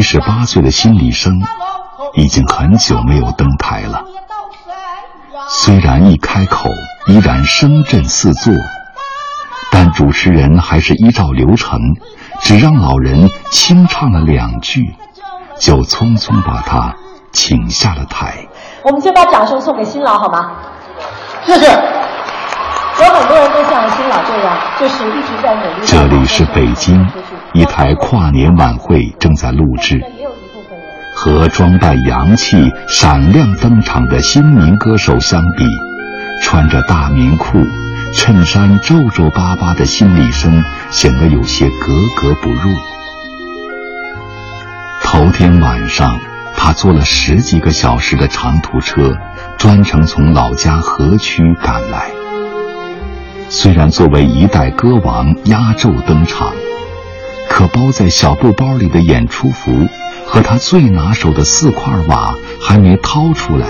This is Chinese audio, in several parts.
七十八岁的心理生已经很久没有登台了。虽然一开口依然声震四座，但主持人还是依照流程，只让老人清唱了两句，就匆匆把他请下了台。我们先把掌声送给新郎好吗？谢谢。有很多人都像新老这样，就是一直在努力。这里是北京，一台跨年晚会正在录制。和装扮洋气、闪亮登场的新民歌手相比，穿着大棉裤、衬衫皱皱巴巴的心理生显得有些格格不入。头天晚上，他坐了十几个小时的长途车，专程从老家河区赶来。虽然作为一代歌王压轴登场，可包在小布包里的演出服。和他最拿手的四块瓦还没掏出来，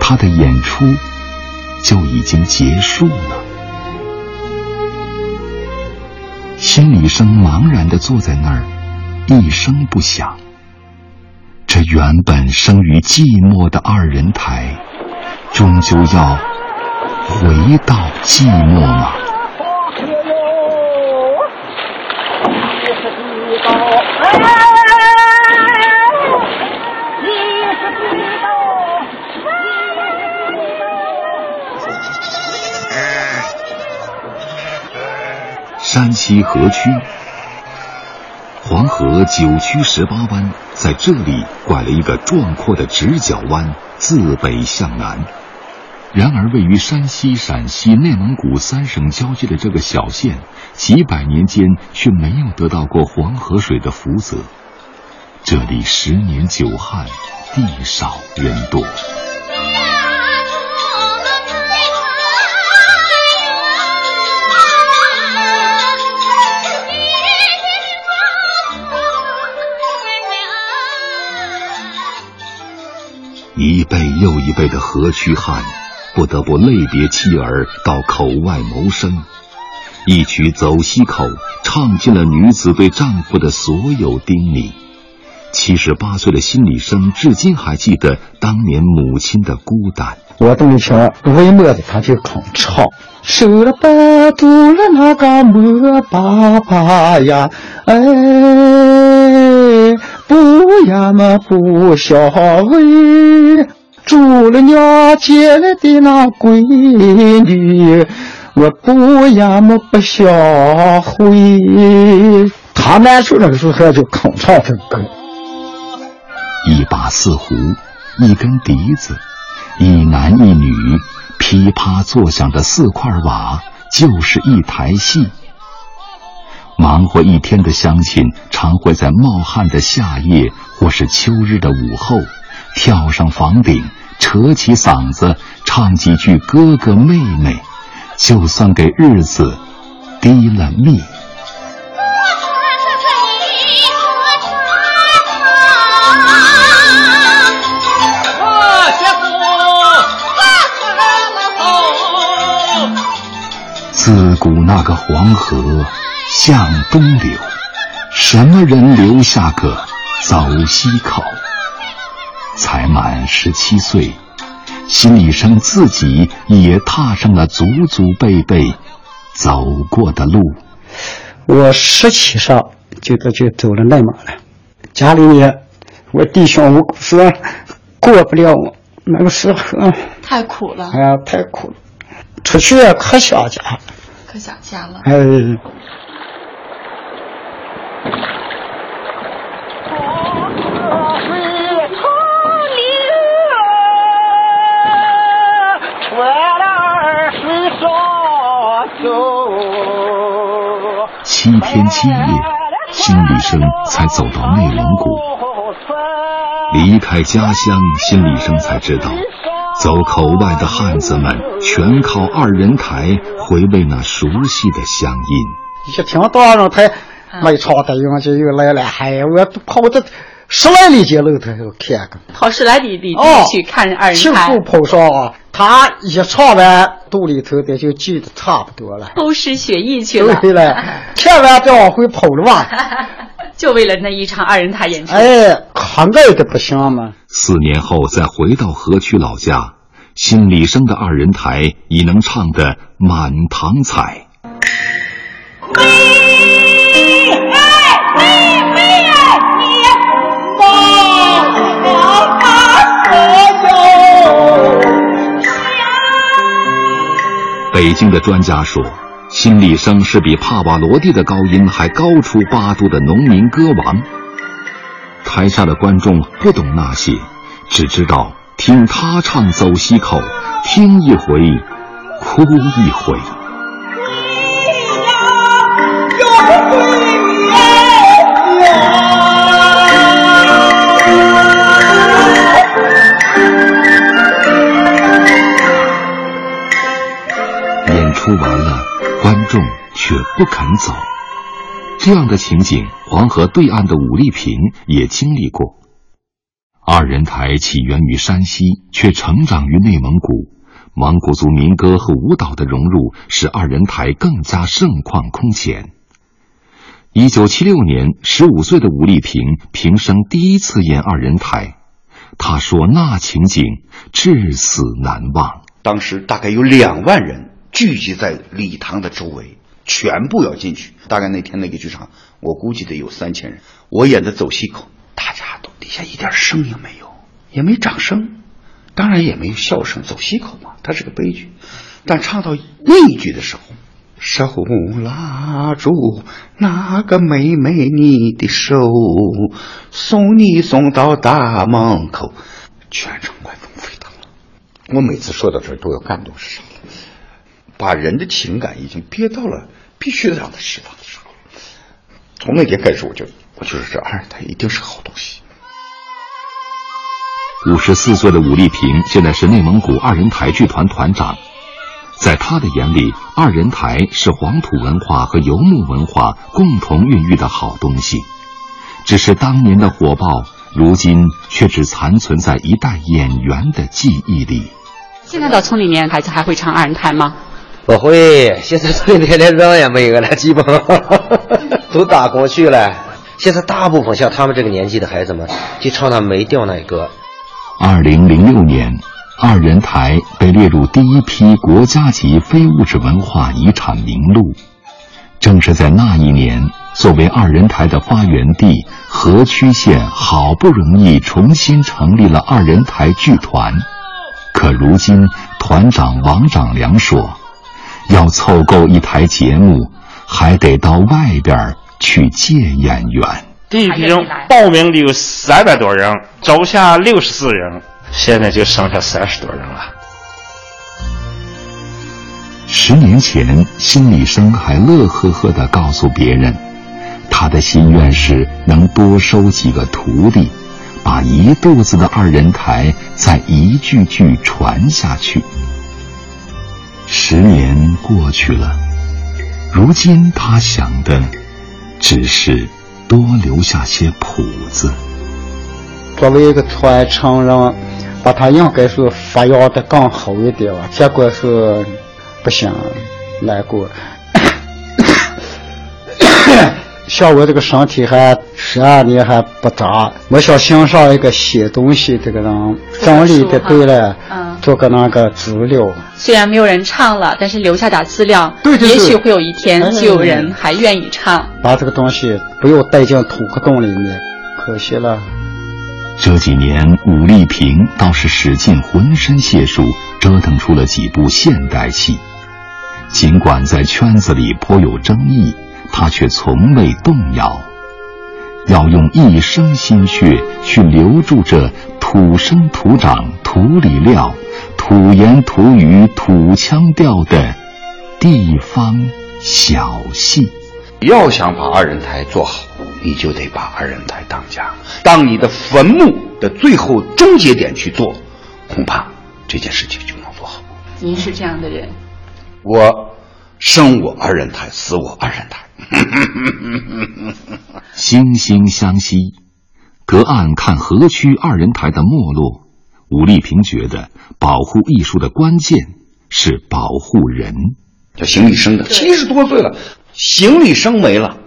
他的演出就已经结束了。心理生茫然的坐在那儿，一声不响。这原本生于寂寞的二人台，终究要回到寂寞吗？山西河区，黄河九曲十八弯，在这里拐了一个壮阔的直角弯，自北向南。然而，位于山西、陕西、内蒙古三省交界的这个小县，几百年间却没有得到过黄河水的福泽。这里十年久旱，地少人多。一辈又一辈的河区汉，不得不泪别妻儿到口外谋生。一曲《走西口》唱尽了女子对丈夫的所有叮咛。七十八岁的心理生至今还记得当年母亲的孤单。我的母亲为么子他就肯唱。收了白肚了那个莫爸爸呀，哎。不呀么不孝为，住了娘接来的那闺女，我不呀么不想回。他难受那时候就哼唱这歌。一把四胡，一根笛子，一男一女，噼啪作响的四块瓦，就是一台戏。忙活一天的乡亲，常会在冒汗的夏夜或是秋日的午后，跳上房顶，扯起嗓子唱几句《哥哥妹妹》，就算给日子低了蜜。自古那个黄河。向东流，什么人留下个走西口？才满十七岁，心理生自己也踏上了祖祖辈辈走过的路。我十七上就都就走了内蒙了，家里面我弟兄我说过不了我那个时候，太苦了。哎呀，太苦了，出去可想家，可想家了。哎。七天七夜，心理生才走到内蒙古。离开家乡，心理生才知道，走口外的汉子们全靠二人台回味那熟悉的乡音。一听到二人台没唱的，我就又来了，嗨，我跑这十来里街路头看个，跑十来里里去看二人台，庆祝跑上啊，他一唱完，肚里头的就记得差不多了，偷师学艺去了。对了，千万别往回跑了吧。就为了那一场二人台演出。哎，可爱的不行嘛？四年后再回到河曲老家，新李生的二人台已能唱得满堂彩。北京的专家说，新李生是比帕瓦罗蒂的高音还高出八度的农民歌王。台下的观众不懂那些，只知道听他唱《走西口》，听一回，哭一回。不肯走。这样的情景，黄河对岸的武丽萍也经历过。二人台起源于山西，却成长于内蒙古。蒙古族民歌和舞蹈的融入，使二人台更加盛况空前。一九七六年，十五岁的武丽萍平生第一次演二人台，她说：“那情景至死难忘。当时大概有两万人。”聚集在礼堂的周围，全部要进去。大概那天那个剧场，我估计得有三千人。我演的走西口，大家都底下一点声音没有，也没掌声，当然也没有笑声。走西口嘛，它是个悲剧。但唱到那一句的时候，手拉住那个妹妹你的手，送你送到大门口，全场观众沸腾了。我每次说到这儿都要感动死。把人的情感已经憋到了必须得让他释放的时候，从那天开始，我就我就是这二人台一定是好东西。五十四岁的武丽萍现在是内蒙古二人台剧团团长，在他的眼里，二人台是黄土文化和游牧文化共同孕育的好东西，只是当年的火爆，如今却只残存在一代演员的记忆里。现在到村里面，孩子还会唱二人台吗？不会，现在村里连人也没有了，基本都打过去了。现在大部分像他们这个年纪的孩子们，就唱那没调那歌。二零零六年，二人台被列入第一批国家级非物质文化遗产名录。正是在那一年，作为二人台的发源地，河曲县好不容易重新成立了二人台剧团。可如今，团长王长良说。要凑够一台节目，还得到外边去借演员。第一批人报名的有三百多人，招下六十四人，现在就剩下三十多人了。十年前，心理生还乐呵呵地告诉别人，他的心愿是能多收几个徒弟，把一肚子的二人台再一句句传下去。十年过去了，如今他想的只是多留下些谱子。作为一个传承人，把他应该是发扬的更好一点吧。结果是不行，难过。像我这个身体还十二年还不长，我想欣赏一个写东西，这个人整理的对了，嗯，做个那个资料。虽然没有人唱了，但是留下点资料，对对对，也许会有一天就有人还愿意唱。把这个东西不要带进土壳洞里面，可惜了。这几年，武丽萍倒是使尽浑身解数，折腾出了几部现代戏，尽管在圈子里颇有争议。她却从未动摇，要用一生心血去留住这土生土长、土里料、土言土语、土腔调的地方小戏。要想把二人台做好，你就得把二人台当家，当你的坟墓的最后终结点去做，恐怕这件事情就能做好。您是这样的人，我生我二人台，死我二人台。惺惺相惜，隔岸看河曲二人台的没落。武丽萍觉得，保护艺术的关键是保护人。叫邢立生的，七十多岁了，邢立生没了，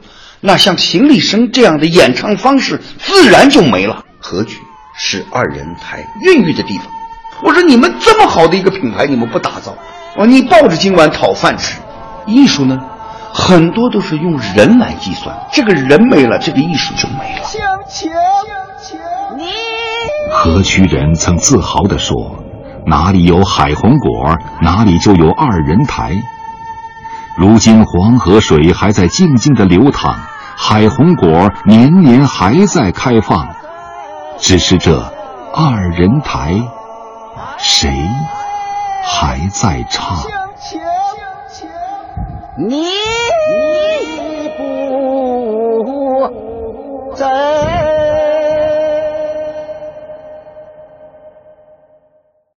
那像邢立生这样的演唱方式自然就没了。何局是二人台孕育的地方。我说你们这么好的一个品牌，你们不打造，哦，你抱着今晚讨饭吃。艺术呢，很多都是用人来计算，这个人没了，这个艺术就没了。向前，你。何区人曾自豪地说：“哪里有海红果，哪里就有二人台。”如今黄河水还在静静的流淌，海红果年年还在开放，只是这二人台。谁还在唱？你不在。